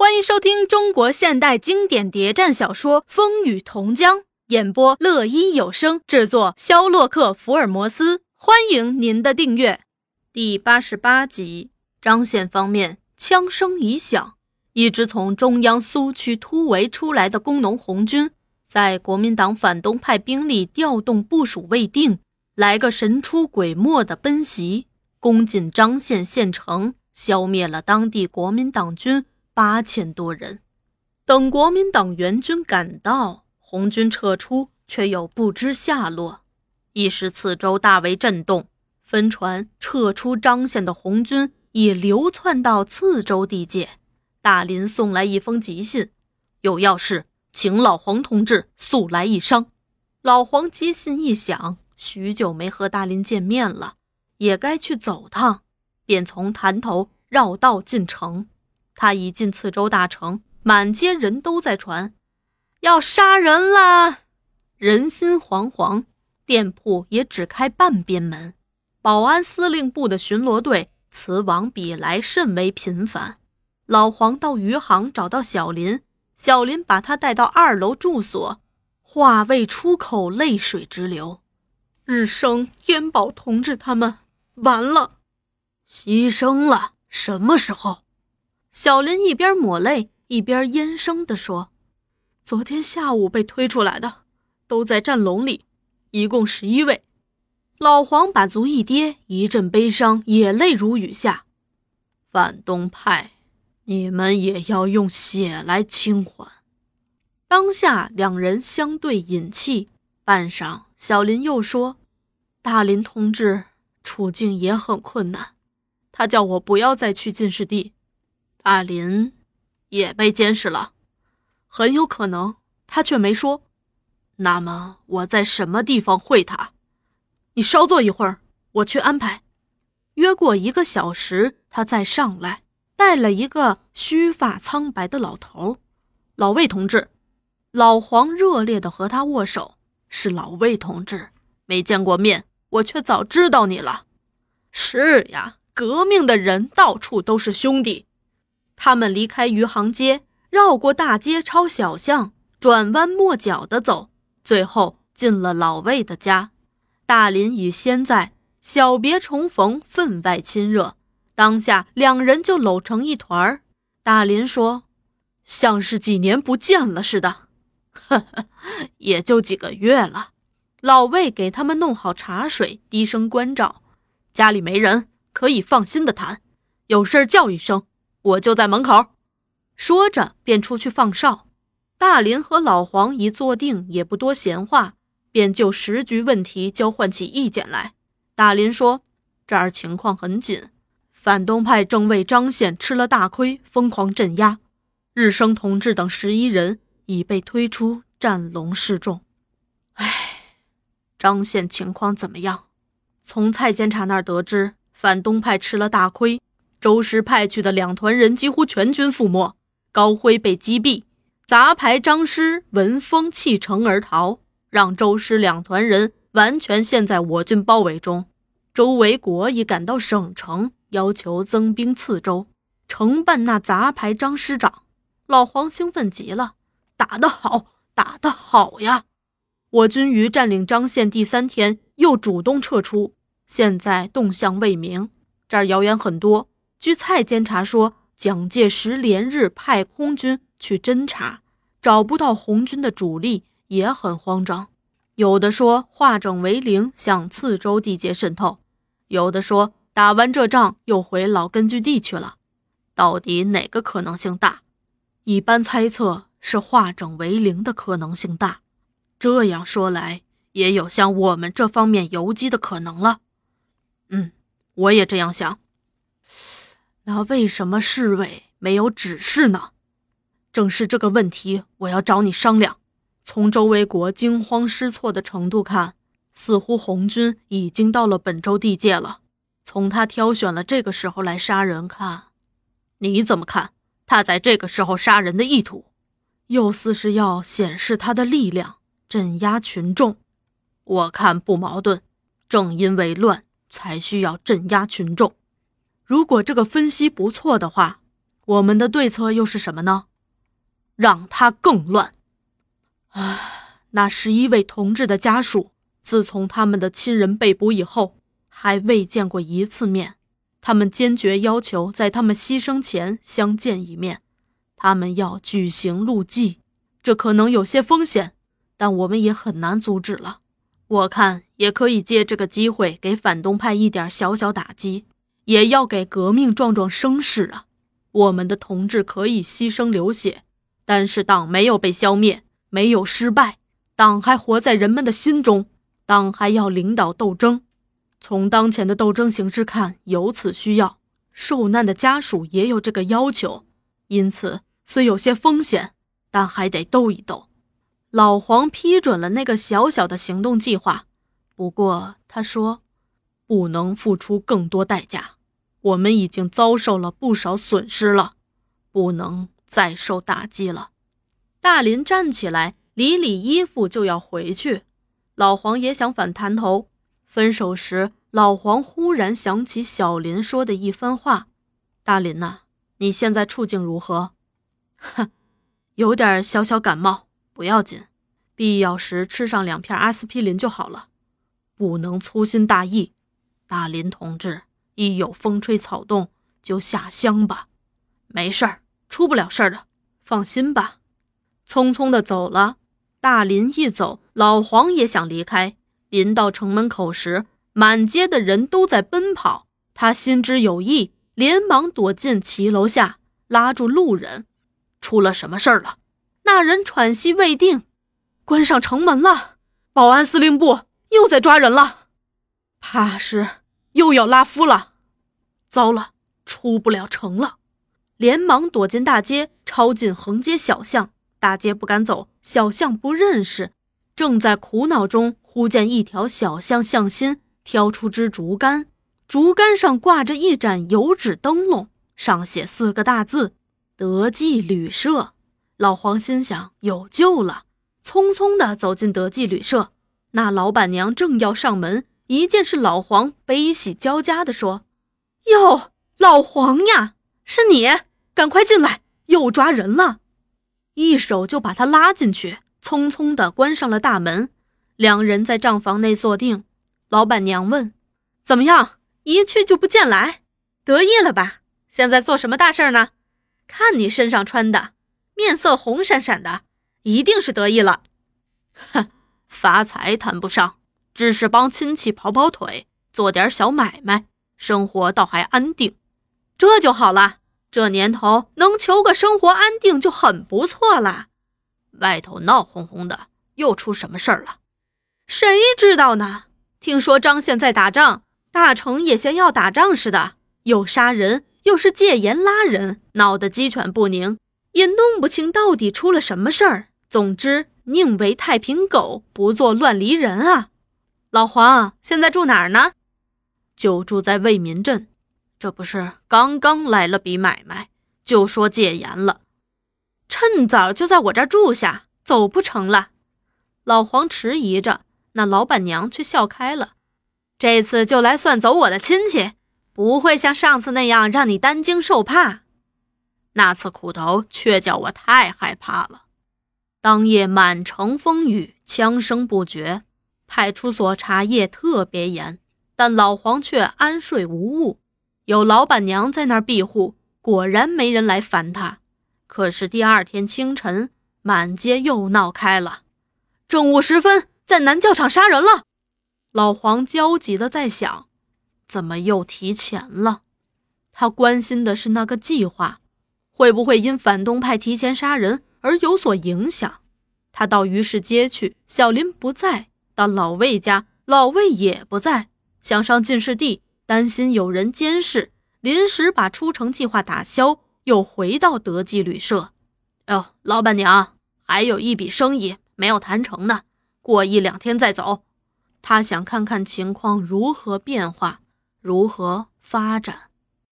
欢迎收听中国现代经典谍战小说《风雨同江》，演播乐一有声，制作肖洛克福尔摩斯。欢迎您的订阅。第八十八集，张县方面枪声已响，一支从中央苏区突围出来的工农红军，在国民党反动派兵力调动部署未定，来个神出鬼没的奔袭，攻进张县县城，消灭了当地国民党军。八千多人，等国民党援军赶到，红军撤出，却又不知下落。一时次州大为震动，分传撤出张县的红军已流窜到次州地界。大林送来一封急信，有要事，请老黄同志速来一商。老黄接信一想，许久没和大林见面了，也该去走趟，便从潭头绕道进城。他一进次州大城，满街人都在传，要杀人啦！人心惶惶，店铺也只开半边门。保安司令部的巡逻队此往彼来甚为频繁。老黄到余杭找到小林，小林把他带到二楼住所，话未出口，泪水直流。日升、天宝同志他们完了，牺牲了。什么时候？小林一边抹泪一边咽声地说：“昨天下午被推出来的，都在战笼里，一共十一位。”老黄把足一跌，一阵悲伤，眼泪如雨下。反动派，你们也要用血来清还。当下两人相对饮气，半晌，小林又说：“大林同志处境也很困难，他叫我不要再去进士第。”阿林也被监视了，很有可能，他却没说。那么我在什么地方会他？你稍坐一会儿，我去安排。约过一个小时，他再上来，带了一个须发苍白的老头。老魏同志，老黄热烈地和他握手。是老魏同志，没见过面，我却早知道你了。是呀，革命的人到处都是兄弟。他们离开余杭街，绕过大街，抄小巷，转弯抹角的走，最后进了老魏的家。大林已先在，小别重逢，分外亲热。当下两人就搂成一团儿。大林说：“像是几年不见了似的。”“呵呵，也就几个月了。”老魏给他们弄好茶水，低声关照：“家里没人，可以放心的谈。有事叫一声。”我就在门口，说着便出去放哨。大林和老黄一坐定，也不多闲话，便就时局问题交换起意见来。大林说：“这儿情况很紧，反动派正为张县吃了大亏，疯狂镇压。日升同志等十一人已被推出战龙示众。唉，张县情况怎么样？从蔡监察那儿得知，反动派吃了大亏。”周师派去的两团人几乎全军覆没，高辉被击毙，杂牌张师闻风弃城而逃，让周师两团人完全陷在我军包围中。周维国已赶到省城，要求增兵次州，承办那杂牌张师长。老黄兴奋极了，打得好，打得好呀！我军于占领张县第三天又主动撤出，现在动向未明，这儿谣言很多。据蔡监察说，蒋介石连日派空军去侦察，找不到红军的主力，也很慌张。有的说化整为零向次州地界渗透，有的说打完这仗又回老根据地去了。到底哪个可能性大？一般猜测是化整为零的可能性大。这样说来，也有向我们这方面游击的可能了。嗯，我也这样想。那为什么市委没有指示呢？正是这个问题，我要找你商量。从周卫国惊慌失措的程度看，似乎红军已经到了本州地界了。从他挑选了这个时候来杀人看，你怎么看？他在这个时候杀人的意图，又似是要显示他的力量，镇压群众。我看不矛盾，正因为乱，才需要镇压群众。如果这个分析不错的话，我们的对策又是什么呢？让他更乱。唉，那十一位同志的家属，自从他们的亲人被捕以后，还未见过一次面。他们坚决要求在他们牺牲前相见一面。他们要举行路祭，这可能有些风险，但我们也很难阻止了。我看也可以借这个机会给反动派一点小小打击，也要给革命壮壮声势啊！我们的同志可以牺牲流血，但是党没有被消灭。没有失败，党还活在人们的心中，党还要领导斗争。从当前的斗争形势看，有此需要，受难的家属也有这个要求。因此，虽有些风险，但还得斗一斗。老黄批准了那个小小的行动计划，不过他说，不能付出更多代价。我们已经遭受了不少损失了，不能再受打击了。大林站起来，理理衣服就要回去。老黄也想反弹头。分手时，老黄忽然想起小林说的一番话：“大林呐，你现在处境如何？”“哼，有点小小感冒，不要紧，必要时吃上两片阿司匹林就好了。不能粗心大意。大林同志，一有风吹草动就下乡吧。没事儿，出不了事儿的，放心吧。”匆匆的走了。大林一走，老黄也想离开。临到城门口时，满街的人都在奔跑。他心知有意，连忙躲进骑楼下，拉住路人：“出了什么事儿了？”那人喘息未定：“关上城门了，保安司令部又在抓人了，怕是又要拉夫了。糟了，出不了城了。”连忙躲进大街，抄进横街小巷。大街不敢走，小巷不认识，正在苦恼中，忽见一条小巷巷心挑出支竹竿，竹竿上挂着一盏油纸灯笼，上写四个大字：“德记旅社。”老黄心想有救了，匆匆地走进德记旅社。那老板娘正要上门，一见是老黄，悲喜交加地说：“哟，老黄呀，是你，赶快进来，又抓人了。”一手就把他拉进去，匆匆地关上了大门。两人在账房内坐定。老板娘问：“怎么样？一去就不见来，得意了吧？现在做什么大事呢？看你身上穿的，面色红闪闪的，一定是得意了。哼，发财谈不上，只是帮亲戚跑跑腿，做点小买卖，生活倒还安定，这就好了。”这年头能求个生活安定就很不错了。外头闹哄哄的，又出什么事儿了？谁知道呢？听说张县在打仗，大成也像要打仗似的，又杀人，又是戒严拉人，闹得鸡犬不宁，也弄不清到底出了什么事儿。总之，宁为太平狗，不做乱离人啊！老黄现在住哪儿呢？就住在为民镇。这不是刚刚来了笔买卖，就说戒严了，趁早就在我这儿住下，走不成了。老黄迟疑着，那老板娘却笑开了。这次就来算走我的亲戚，不会像上次那样让你担惊受怕。那次苦头却叫我太害怕了。当夜满城风雨，枪声不绝，派出所查夜特别严，但老黄却安睡无误。有老板娘在那儿庇护，果然没人来烦他。可是第二天清晨，满街又闹开了。正午时分，在南教场杀人了。老黄焦急地在想，怎么又提前了？他关心的是那个计划，会不会因反动派提前杀人而有所影响？他到于市街去，小林不在；到老魏家，老魏也不在。想上进士第。担心有人监视，临时把出城计划打消，又回到德记旅社。哟，老板娘，还有一笔生意没有谈成呢，过一两天再走。他想看看情况如何变化，如何发展。